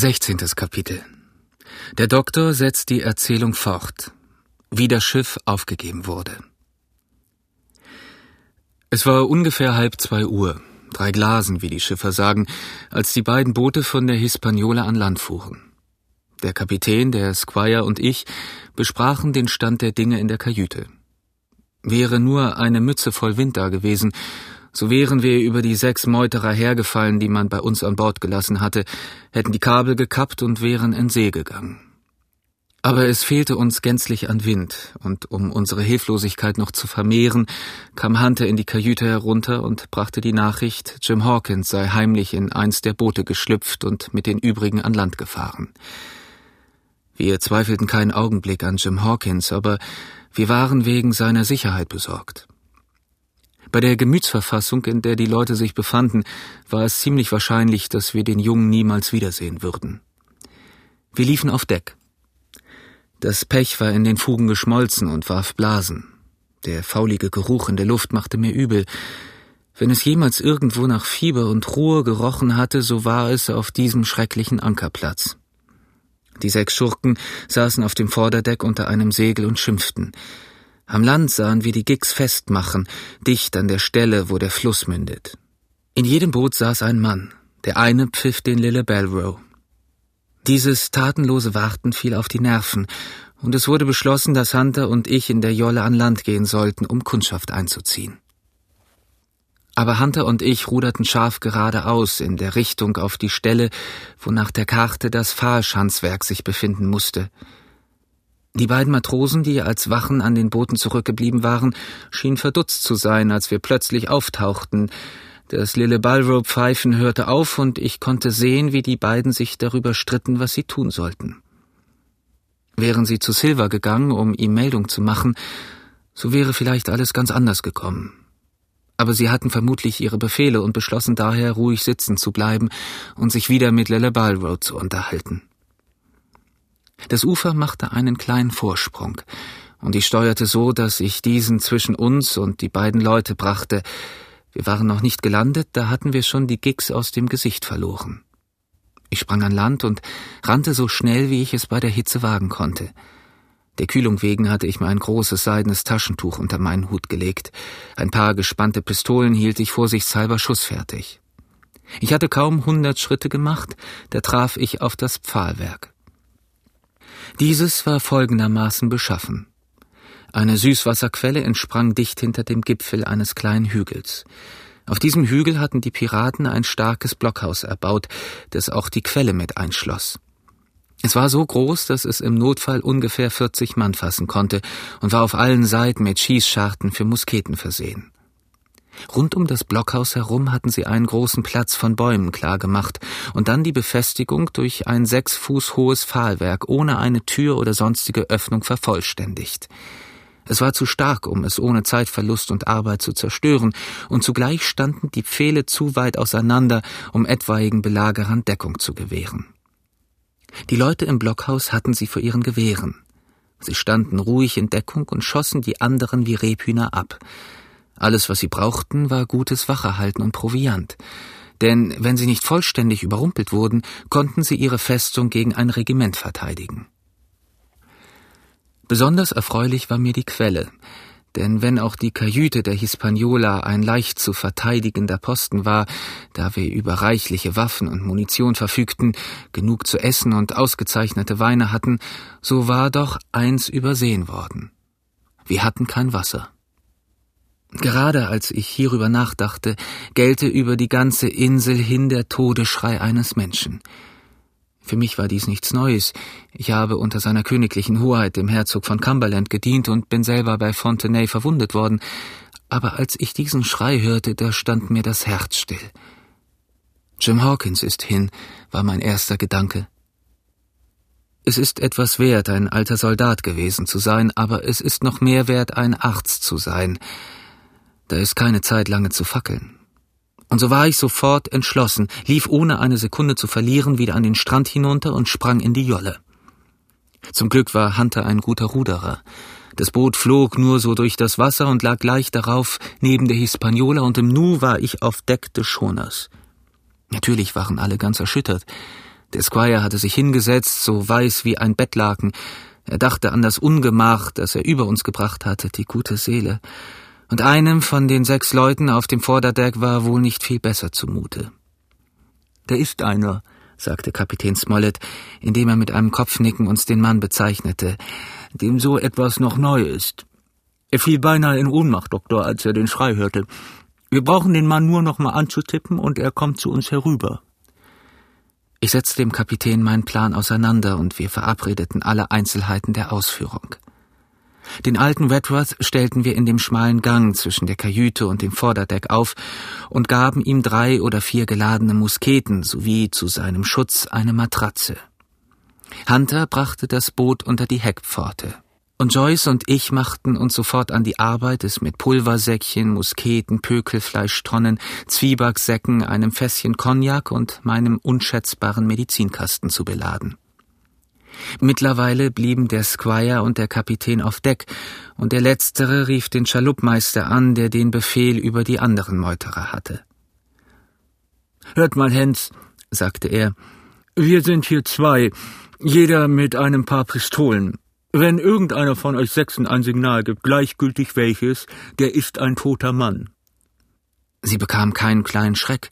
Sechzehntes Kapitel Der Doktor setzt die Erzählung fort, wie das Schiff aufgegeben wurde. Es war ungefähr halb zwei Uhr, drei Glasen, wie die Schiffer sagen, als die beiden Boote von der Hispaniola an Land fuhren. Der Kapitän, der Squire und ich besprachen den Stand der Dinge in der Kajüte. Wäre nur eine Mütze voll Wind da gewesen, so wären wir über die sechs Meuterer hergefallen, die man bei uns an Bord gelassen hatte, hätten die Kabel gekappt und wären in See gegangen. Aber es fehlte uns gänzlich an Wind, und um unsere Hilflosigkeit noch zu vermehren, kam Hunter in die Kajüte herunter und brachte die Nachricht, Jim Hawkins sei heimlich in eins der Boote geschlüpft und mit den übrigen an Land gefahren. Wir zweifelten keinen Augenblick an Jim Hawkins, aber wir waren wegen seiner Sicherheit besorgt. Bei der Gemütsverfassung, in der die Leute sich befanden, war es ziemlich wahrscheinlich, dass wir den Jungen niemals wiedersehen würden. Wir liefen auf Deck. Das Pech war in den Fugen geschmolzen und warf Blasen. Der faulige Geruch in der Luft machte mir übel. Wenn es jemals irgendwo nach Fieber und Ruhe gerochen hatte, so war es auf diesem schrecklichen Ankerplatz. Die sechs Schurken saßen auf dem Vorderdeck unter einem Segel und schimpften. Am Land sahen wir die Gigs festmachen, dicht an der Stelle, wo der Fluss mündet. In jedem Boot saß ein Mann. Der eine pfiff den Lille Belrow. Dieses tatenlose Warten fiel auf die Nerven, und es wurde beschlossen, dass Hunter und ich in der Jolle an Land gehen sollten, um Kundschaft einzuziehen. Aber Hunter und ich ruderten scharf geradeaus in der Richtung auf die Stelle, wo nach der Karte das Pfahlschanzwerk sich befinden musste. Die beiden Matrosen, die als Wachen an den Booten zurückgeblieben waren, schienen verdutzt zu sein, als wir plötzlich auftauchten. Das Lille Ballrope Pfeifen hörte auf und ich konnte sehen, wie die beiden sich darüber stritten, was sie tun sollten. Wären sie zu Silver gegangen, um ihm Meldung zu machen, so wäre vielleicht alles ganz anders gekommen. Aber sie hatten vermutlich ihre Befehle und beschlossen daher, ruhig sitzen zu bleiben und sich wieder mit Lille Ballroad zu unterhalten. Das Ufer machte einen kleinen Vorsprung, und ich steuerte so, dass ich diesen zwischen uns und die beiden Leute brachte. Wir waren noch nicht gelandet, da hatten wir schon die Gigs aus dem Gesicht verloren. Ich sprang an Land und rannte so schnell, wie ich es bei der Hitze wagen konnte. Der Kühlung wegen hatte ich mir ein großes seidenes Taschentuch unter meinen Hut gelegt. Ein paar gespannte Pistolen hielt ich vorsichtshalber schussfertig. Ich hatte kaum hundert Schritte gemacht, da traf ich auf das Pfahlwerk. Dieses war folgendermaßen beschaffen. Eine Süßwasserquelle entsprang dicht hinter dem Gipfel eines kleinen Hügels. Auf diesem Hügel hatten die Piraten ein starkes Blockhaus erbaut, das auch die Quelle mit einschloss. Es war so groß, dass es im Notfall ungefähr 40 Mann fassen konnte und war auf allen Seiten mit Schießscharten für Musketen versehen. Rund um das Blockhaus herum hatten sie einen großen Platz von Bäumen klargemacht und dann die Befestigung durch ein sechs Fuß hohes Pfahlwerk ohne eine Tür oder sonstige Öffnung vervollständigt. Es war zu stark, um es ohne Zeitverlust und Arbeit zu zerstören, und zugleich standen die Pfähle zu weit auseinander, um etwaigen Belagerern Deckung zu gewähren. Die Leute im Blockhaus hatten sie vor ihren Gewehren. Sie standen ruhig in Deckung und schossen die anderen wie Rebhühner ab. Alles, was sie brauchten, war gutes Wacherhalten und Proviant. Denn wenn sie nicht vollständig überrumpelt wurden, konnten sie ihre Festung gegen ein Regiment verteidigen. Besonders erfreulich war mir die Quelle, denn wenn auch die Kajüte der Hispaniola ein leicht zu verteidigender Posten war, da wir über reichliche Waffen und Munition verfügten, genug zu essen und ausgezeichnete Weine hatten, so war doch eins übersehen worden. Wir hatten kein Wasser. Gerade als ich hierüber nachdachte, gellte über die ganze Insel hin der Todesschrei eines Menschen. Für mich war dies nichts Neues. Ich habe unter seiner königlichen Hoheit dem Herzog von Cumberland gedient und bin selber bei Fontenay verwundet worden. Aber als ich diesen Schrei hörte, da stand mir das Herz still. Jim Hawkins ist hin, war mein erster Gedanke. Es ist etwas wert, ein alter Soldat gewesen zu sein, aber es ist noch mehr wert, ein Arzt zu sein. Da ist keine Zeit lange zu fackeln. Und so war ich sofort entschlossen, lief ohne eine Sekunde zu verlieren wieder an den Strand hinunter und sprang in die Jolle. Zum Glück war Hunter ein guter Ruderer. Das Boot flog nur so durch das Wasser und lag gleich darauf neben der Hispaniola und im Nu war ich auf Deck des Schoners. Natürlich waren alle ganz erschüttert. Der Squire hatte sich hingesetzt, so weiß wie ein Bettlaken. Er dachte an das Ungemach, das er über uns gebracht hatte, die gute Seele. Und einem von den sechs Leuten auf dem Vorderdeck war wohl nicht viel besser zumute. Da ist einer, sagte Kapitän Smollett, indem er mit einem Kopfnicken uns den Mann bezeichnete, dem so etwas noch neu ist. Er fiel beinahe in Ohnmacht, Doktor, als er den Schrei hörte. Wir brauchen den Mann nur noch mal anzutippen und er kommt zu uns herüber. Ich setzte dem Kapitän meinen Plan auseinander und wir verabredeten alle Einzelheiten der Ausführung. Den alten Redworth stellten wir in dem schmalen Gang zwischen der Kajüte und dem Vorderdeck auf und gaben ihm drei oder vier geladene Musketen sowie zu seinem Schutz eine Matratze. Hunter brachte das Boot unter die Heckpforte. Und Joyce und ich machten uns sofort an die Arbeit, es mit Pulversäckchen, Musketen, Pökelfleischtonnen, Zwiebacksäcken, einem Fässchen Cognac und meinem unschätzbaren Medizinkasten zu beladen. Mittlerweile blieben der Squire und der Kapitän auf Deck, und der Letztere rief den Schaluppmeister an, der den Befehl über die anderen Meuterer hatte. Hört mal, Hens, sagte er, wir sind hier zwei, jeder mit einem paar Pistolen. Wenn irgendeiner von euch Sechsen ein Signal gibt, gleichgültig welches, der ist ein toter Mann. Sie bekam keinen kleinen Schreck.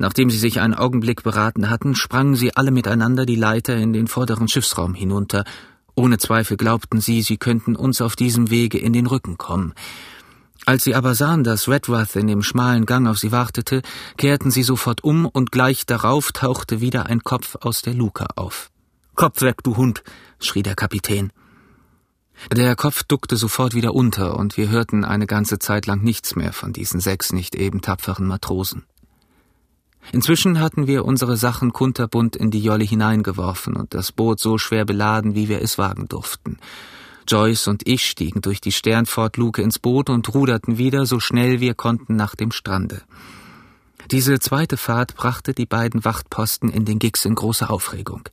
Nachdem sie sich einen Augenblick beraten hatten, sprangen sie alle miteinander die Leiter in den vorderen Schiffsraum hinunter. Ohne Zweifel glaubten sie, sie könnten uns auf diesem Wege in den Rücken kommen. Als sie aber sahen, dass Redworth in dem schmalen Gang auf sie wartete, kehrten sie sofort um und gleich darauf tauchte wieder ein Kopf aus der Luke auf. Kopf weg, du Hund, schrie der Kapitän. Der Kopf duckte sofort wieder unter, und wir hörten eine ganze Zeit lang nichts mehr von diesen sechs nicht eben tapferen Matrosen. Inzwischen hatten wir unsere Sachen kunterbunt in die Jolle hineingeworfen und das Boot so schwer beladen, wie wir es wagen durften. Joyce und ich stiegen durch die Sternfortluke ins Boot und ruderten wieder so schnell wir konnten nach dem Strande. Diese zweite Fahrt brachte die beiden Wachtposten in den Gigs in große Aufregung.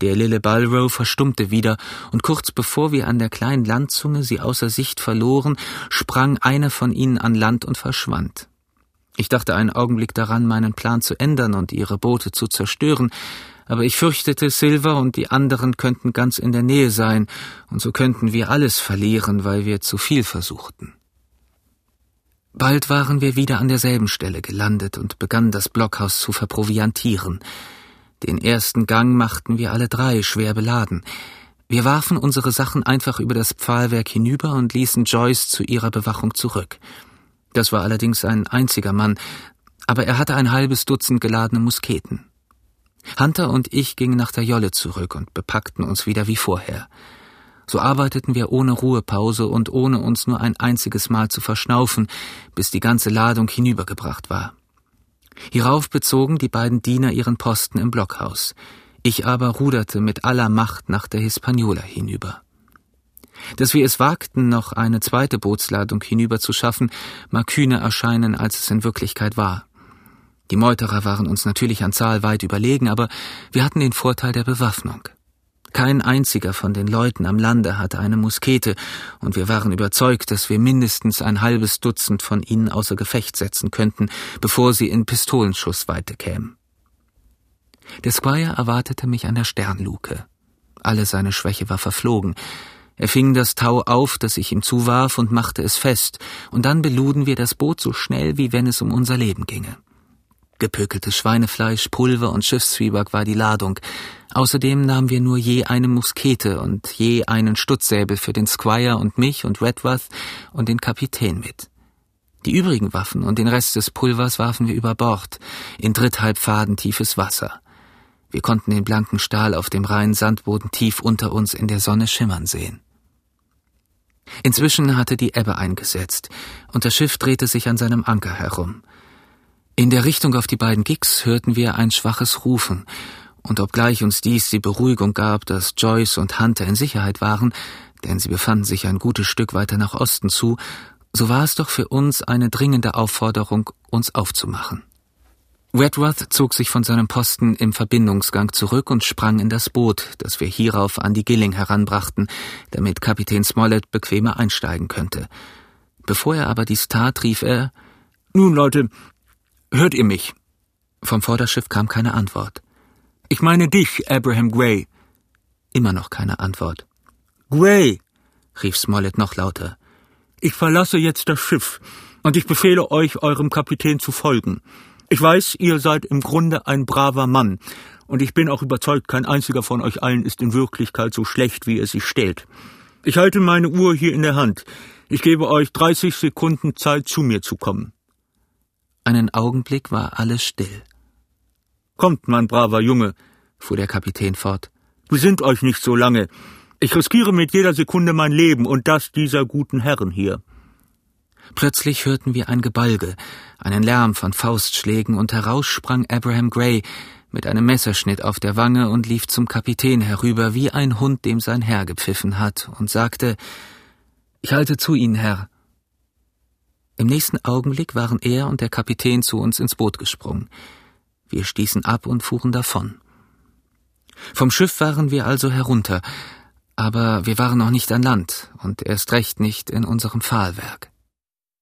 Der Lille Balrow verstummte wieder, und kurz bevor wir an der kleinen Landzunge sie außer Sicht verloren, sprang einer von ihnen an Land und verschwand. Ich dachte einen Augenblick daran, meinen Plan zu ändern und ihre Boote zu zerstören, aber ich fürchtete, Silver und die anderen könnten ganz in der Nähe sein, und so könnten wir alles verlieren, weil wir zu viel versuchten. Bald waren wir wieder an derselben Stelle gelandet und begannen das Blockhaus zu verproviantieren. Den ersten Gang machten wir alle drei, schwer beladen. Wir warfen unsere Sachen einfach über das Pfahlwerk hinüber und ließen Joyce zu ihrer Bewachung zurück. Das war allerdings ein einziger Mann, aber er hatte ein halbes Dutzend geladene Musketen. Hunter und ich gingen nach der Jolle zurück und bepackten uns wieder wie vorher. So arbeiteten wir ohne Ruhepause und ohne uns nur ein einziges Mal zu verschnaufen, bis die ganze Ladung hinübergebracht war. Hierauf bezogen die beiden Diener ihren Posten im Blockhaus. Ich aber ruderte mit aller Macht nach der Hispaniola hinüber. Dass wir es wagten, noch eine zweite Bootsladung hinüber zu schaffen, mag kühner erscheinen, als es in Wirklichkeit war. Die Meuterer waren uns natürlich an Zahl weit überlegen, aber wir hatten den Vorteil der Bewaffnung. Kein einziger von den Leuten am Lande hatte eine Muskete, und wir waren überzeugt, dass wir mindestens ein halbes Dutzend von ihnen außer Gefecht setzen könnten, bevor sie in Pistolenschussweite kämen. Der Squire erwartete mich an der Sternluke. Alle seine Schwäche war verflogen. Er fing das Tau auf, das ich ihm zuwarf, und machte es fest, und dann beluden wir das Boot so schnell, wie wenn es um unser Leben ginge. Gepökeltes Schweinefleisch, Pulver und Schiffszwieback war die Ladung. Außerdem nahmen wir nur je eine Muskete und je einen Stutzsäbel für den Squire und mich und Redworth und den Kapitän mit. Die übrigen Waffen und den Rest des Pulvers warfen wir über Bord, in dritthalb Faden tiefes Wasser. Wir konnten den blanken Stahl auf dem reinen Sandboden tief unter uns in der Sonne schimmern sehen. Inzwischen hatte die Ebbe eingesetzt, und das Schiff drehte sich an seinem Anker herum. In der Richtung auf die beiden Gigs hörten wir ein schwaches Rufen, und obgleich uns dies die Beruhigung gab, dass Joyce und Hunter in Sicherheit waren, denn sie befanden sich ein gutes Stück weiter nach Osten zu, so war es doch für uns eine dringende Aufforderung, uns aufzumachen. Redworth zog sich von seinem Posten im Verbindungsgang zurück und sprang in das Boot, das wir hierauf an die Gilling heranbrachten, damit Kapitän Smollett bequemer einsteigen könnte. Bevor er aber dies tat, rief er Nun, Leute, Hört ihr mich? Vom Vorderschiff kam keine Antwort. Ich meine dich, Abraham Gray. Immer noch keine Antwort. Gray, rief Smollett noch lauter. Ich verlasse jetzt das Schiff, und ich befehle euch, eurem Kapitän zu folgen. Ich weiß, ihr seid im Grunde ein braver Mann, und ich bin auch überzeugt, kein einziger von euch allen ist in Wirklichkeit so schlecht, wie er sich stellt. Ich halte meine Uhr hier in der Hand. Ich gebe euch 30 Sekunden Zeit, zu mir zu kommen. Einen Augenblick war alles still. Kommt, mein braver Junge, fuhr der Kapitän fort. Besinnt euch nicht so lange. Ich riskiere mit jeder Sekunde mein Leben und das dieser guten Herren hier. Plötzlich hörten wir ein Gebalge, einen Lärm von Faustschlägen, und heraus sprang Abraham Gray mit einem Messerschnitt auf der Wange und lief zum Kapitän herüber wie ein Hund, dem sein Herr gepfiffen hat, und sagte Ich halte zu Ihnen, Herr. Im nächsten Augenblick waren er und der Kapitän zu uns ins Boot gesprungen. Wir stießen ab und fuhren davon. Vom Schiff waren wir also herunter, aber wir waren noch nicht an Land und erst recht nicht in unserem Pfahlwerk.